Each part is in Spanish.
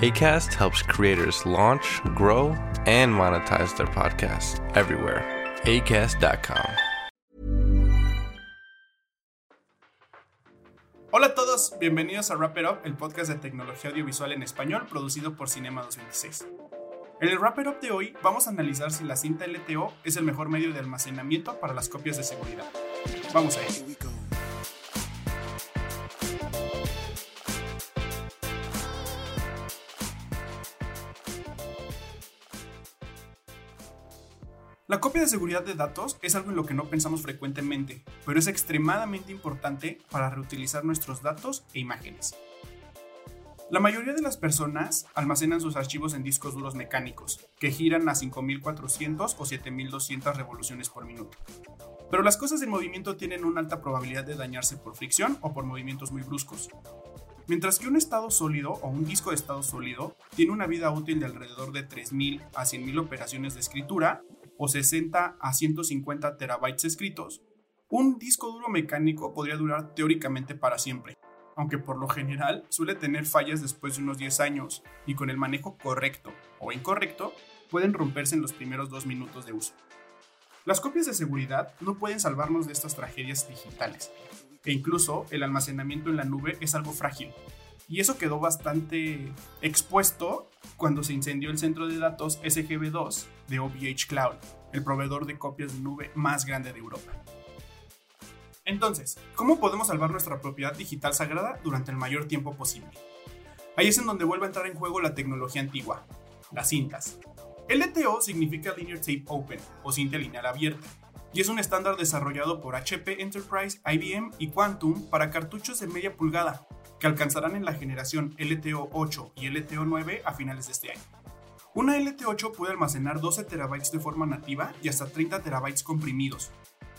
ACAST helps creators launch, grow, and monetize their podcasts everywhere. ACAST.com. Hola a todos, bienvenidos a Wrap It Up, el podcast de tecnología audiovisual en español producido por Cinema 2026. En el Wrap It Up de hoy vamos a analizar si la cinta LTO es el mejor medio de almacenamiento para las copias de seguridad. Vamos a ello. La copia de seguridad de datos es algo en lo que no pensamos frecuentemente, pero es extremadamente importante para reutilizar nuestros datos e imágenes. La mayoría de las personas almacenan sus archivos en discos duros mecánicos, que giran a 5400 o 7200 revoluciones por minuto. Pero las cosas en movimiento tienen una alta probabilidad de dañarse por fricción o por movimientos muy bruscos. Mientras que un estado sólido o un disco de estado sólido tiene una vida útil de alrededor de 3000 a 100.000 operaciones de escritura, o 60 a 150 terabytes escritos, un disco duro mecánico podría durar teóricamente para siempre, aunque por lo general suele tener fallas después de unos 10 años y con el manejo correcto o incorrecto pueden romperse en los primeros dos minutos de uso. Las copias de seguridad no pueden salvarnos de estas tragedias digitales, e incluso el almacenamiento en la nube es algo frágil, y eso quedó bastante expuesto cuando se incendió el centro de datos SGB2 de OVH Cloud, el proveedor de copias de nube más grande de Europa. Entonces, ¿cómo podemos salvar nuestra propiedad digital sagrada durante el mayor tiempo posible? Ahí es en donde vuelve a entrar en juego la tecnología antigua, las cintas. LTO significa Linear Tape Open o cinta lineal abierta, y es un estándar desarrollado por HP Enterprise, IBM y Quantum para cartuchos de media pulgada, que alcanzarán en la generación LTO 8 y LTO 9 a finales de este año. Una LT8 puede almacenar 12 terabytes de forma nativa y hasta 30 terabytes comprimidos,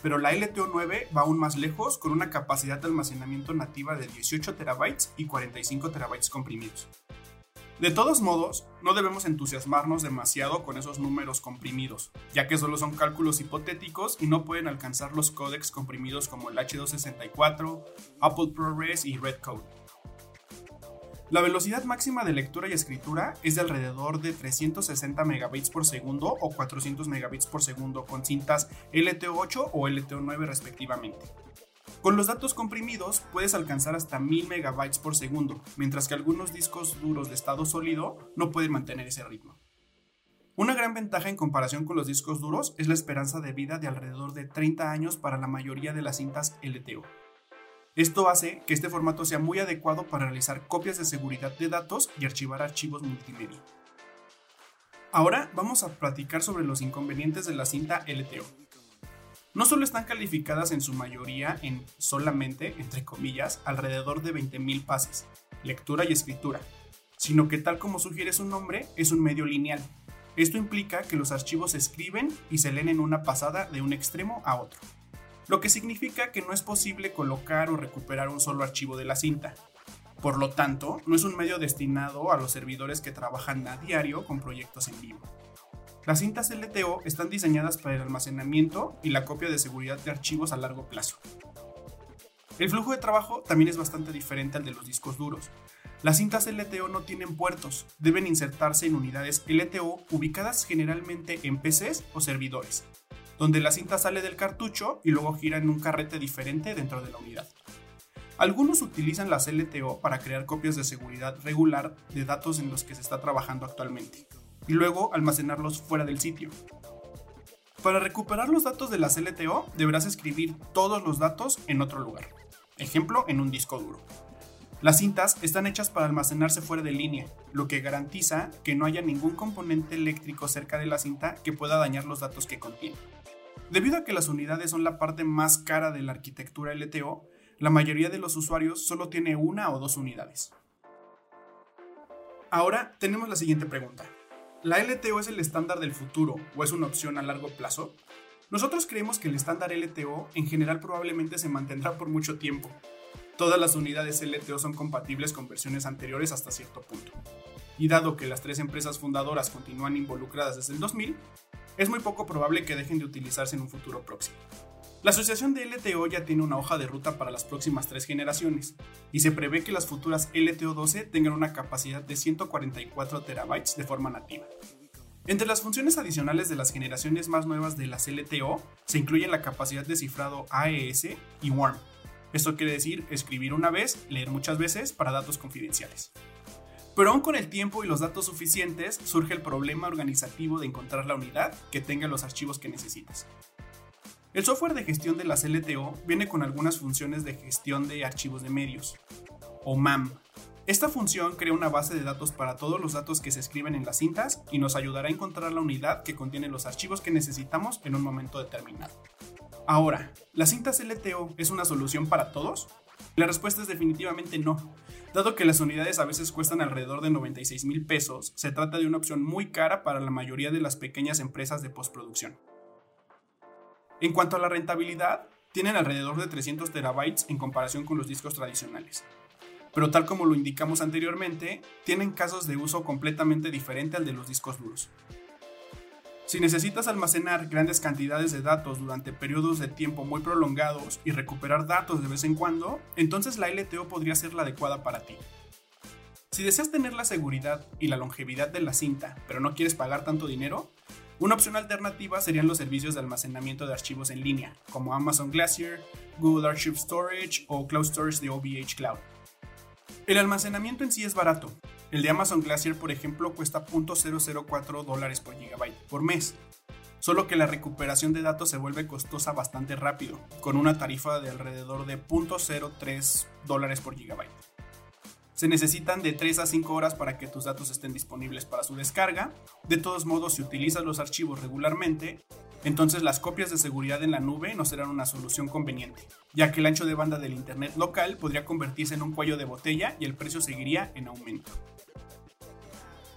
pero la LTO9 va aún más lejos con una capacidad de almacenamiento nativa de 18 terabytes y 45 terabytes comprimidos. De todos modos, no debemos entusiasmarnos demasiado con esos números comprimidos, ya que solo son cálculos hipotéticos y no pueden alcanzar los códecs comprimidos como el H264, Apple ProRes y Redcode. La velocidad máxima de lectura y escritura es de alrededor de 360 megabits por segundo o 400 megabits por segundo con cintas LTO8 o LTO9 respectivamente. Con los datos comprimidos puedes alcanzar hasta 1000 megabytes por segundo, mientras que algunos discos duros de estado sólido no pueden mantener ese ritmo. Una gran ventaja en comparación con los discos duros es la esperanza de vida de alrededor de 30 años para la mayoría de las cintas LTO. Esto hace que este formato sea muy adecuado para realizar copias de seguridad de datos y archivar archivos multimedia. Ahora vamos a platicar sobre los inconvenientes de la cinta LTO. No solo están calificadas en su mayoría en solamente, entre comillas, alrededor de 20.000 pases, lectura y escritura, sino que tal como sugiere su nombre, es un medio lineal. Esto implica que los archivos se escriben y se leen en una pasada de un extremo a otro lo que significa que no es posible colocar o recuperar un solo archivo de la cinta. Por lo tanto, no es un medio destinado a los servidores que trabajan a diario con proyectos en vivo. Las cintas LTO están diseñadas para el almacenamiento y la copia de seguridad de archivos a largo plazo. El flujo de trabajo también es bastante diferente al de los discos duros. Las cintas LTO no tienen puertos, deben insertarse en unidades LTO ubicadas generalmente en PCs o servidores, donde la cinta sale del cartucho y luego gira en un carrete diferente dentro de la unidad. Algunos utilizan las LTO para crear copias de seguridad regular de datos en los que se está trabajando actualmente, y luego almacenarlos fuera del sitio. Para recuperar los datos de las LTO deberás escribir todos los datos en otro lugar, ejemplo en un disco duro. Las cintas están hechas para almacenarse fuera de línea, lo que garantiza que no haya ningún componente eléctrico cerca de la cinta que pueda dañar los datos que contiene. Debido a que las unidades son la parte más cara de la arquitectura LTO, la mayoría de los usuarios solo tiene una o dos unidades. Ahora tenemos la siguiente pregunta. ¿La LTO es el estándar del futuro o es una opción a largo plazo? Nosotros creemos que el estándar LTO en general probablemente se mantendrá por mucho tiempo. Todas las unidades LTO son compatibles con versiones anteriores hasta cierto punto. Y dado que las tres empresas fundadoras continúan involucradas desde el 2000, es muy poco probable que dejen de utilizarse en un futuro próximo. La asociación de LTO ya tiene una hoja de ruta para las próximas tres generaciones, y se prevé que las futuras LTO 12 tengan una capacidad de 144 terabytes de forma nativa. Entre las funciones adicionales de las generaciones más nuevas de las LTO se incluyen la capacidad de cifrado AES y WARM. Esto quiere decir escribir una vez, leer muchas veces para datos confidenciales. Pero aún con el tiempo y los datos suficientes, surge el problema organizativo de encontrar la unidad que tenga los archivos que necesitas. El software de gestión de las LTO viene con algunas funciones de gestión de archivos de medios, o MAM. Esta función crea una base de datos para todos los datos que se escriben en las cintas y nos ayudará a encontrar la unidad que contiene los archivos que necesitamos en un momento determinado. Ahora, ¿las cintas LTO es una solución para todos? La respuesta es definitivamente no. Dado que las unidades a veces cuestan alrededor de 96 mil pesos, se trata de una opción muy cara para la mayoría de las pequeñas empresas de postproducción. En cuanto a la rentabilidad, tienen alrededor de 300 terabytes en comparación con los discos tradicionales. Pero tal como lo indicamos anteriormente, tienen casos de uso completamente diferente al de los discos duros. Si necesitas almacenar grandes cantidades de datos durante periodos de tiempo muy prolongados y recuperar datos de vez en cuando, entonces la LTO podría ser la adecuada para ti. Si deseas tener la seguridad y la longevidad de la cinta, pero no quieres pagar tanto dinero, una opción alternativa serían los servicios de almacenamiento de archivos en línea, como Amazon Glacier, Google Archive Storage o Cloud Storage de OVH Cloud. El almacenamiento en sí es barato. El de Amazon Glacier, por ejemplo, cuesta 0.004 dólares por gigabyte por mes. Solo que la recuperación de datos se vuelve costosa bastante rápido, con una tarifa de alrededor de 0.03 dólares por gigabyte. Se necesitan de 3 a 5 horas para que tus datos estén disponibles para su descarga. De todos modos, si utilizas los archivos regularmente, entonces las copias de seguridad en la nube no serán una solución conveniente, ya que el ancho de banda del Internet local podría convertirse en un cuello de botella y el precio seguiría en aumento.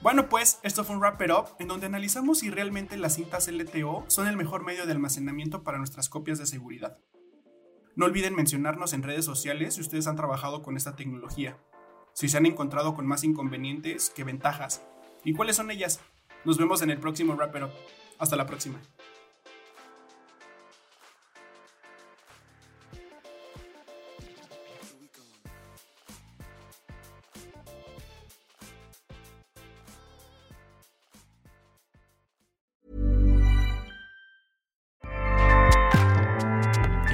Bueno pues, esto fue un Wrap It Up, en donde analizamos si realmente las cintas LTO son el mejor medio de almacenamiento para nuestras copias de seguridad. No olviden mencionarnos en redes sociales si ustedes han trabajado con esta tecnología si se han encontrado con más inconvenientes que ventajas. ¿Y cuáles son ellas? Nos vemos en el próximo Wrap Hasta la próxima.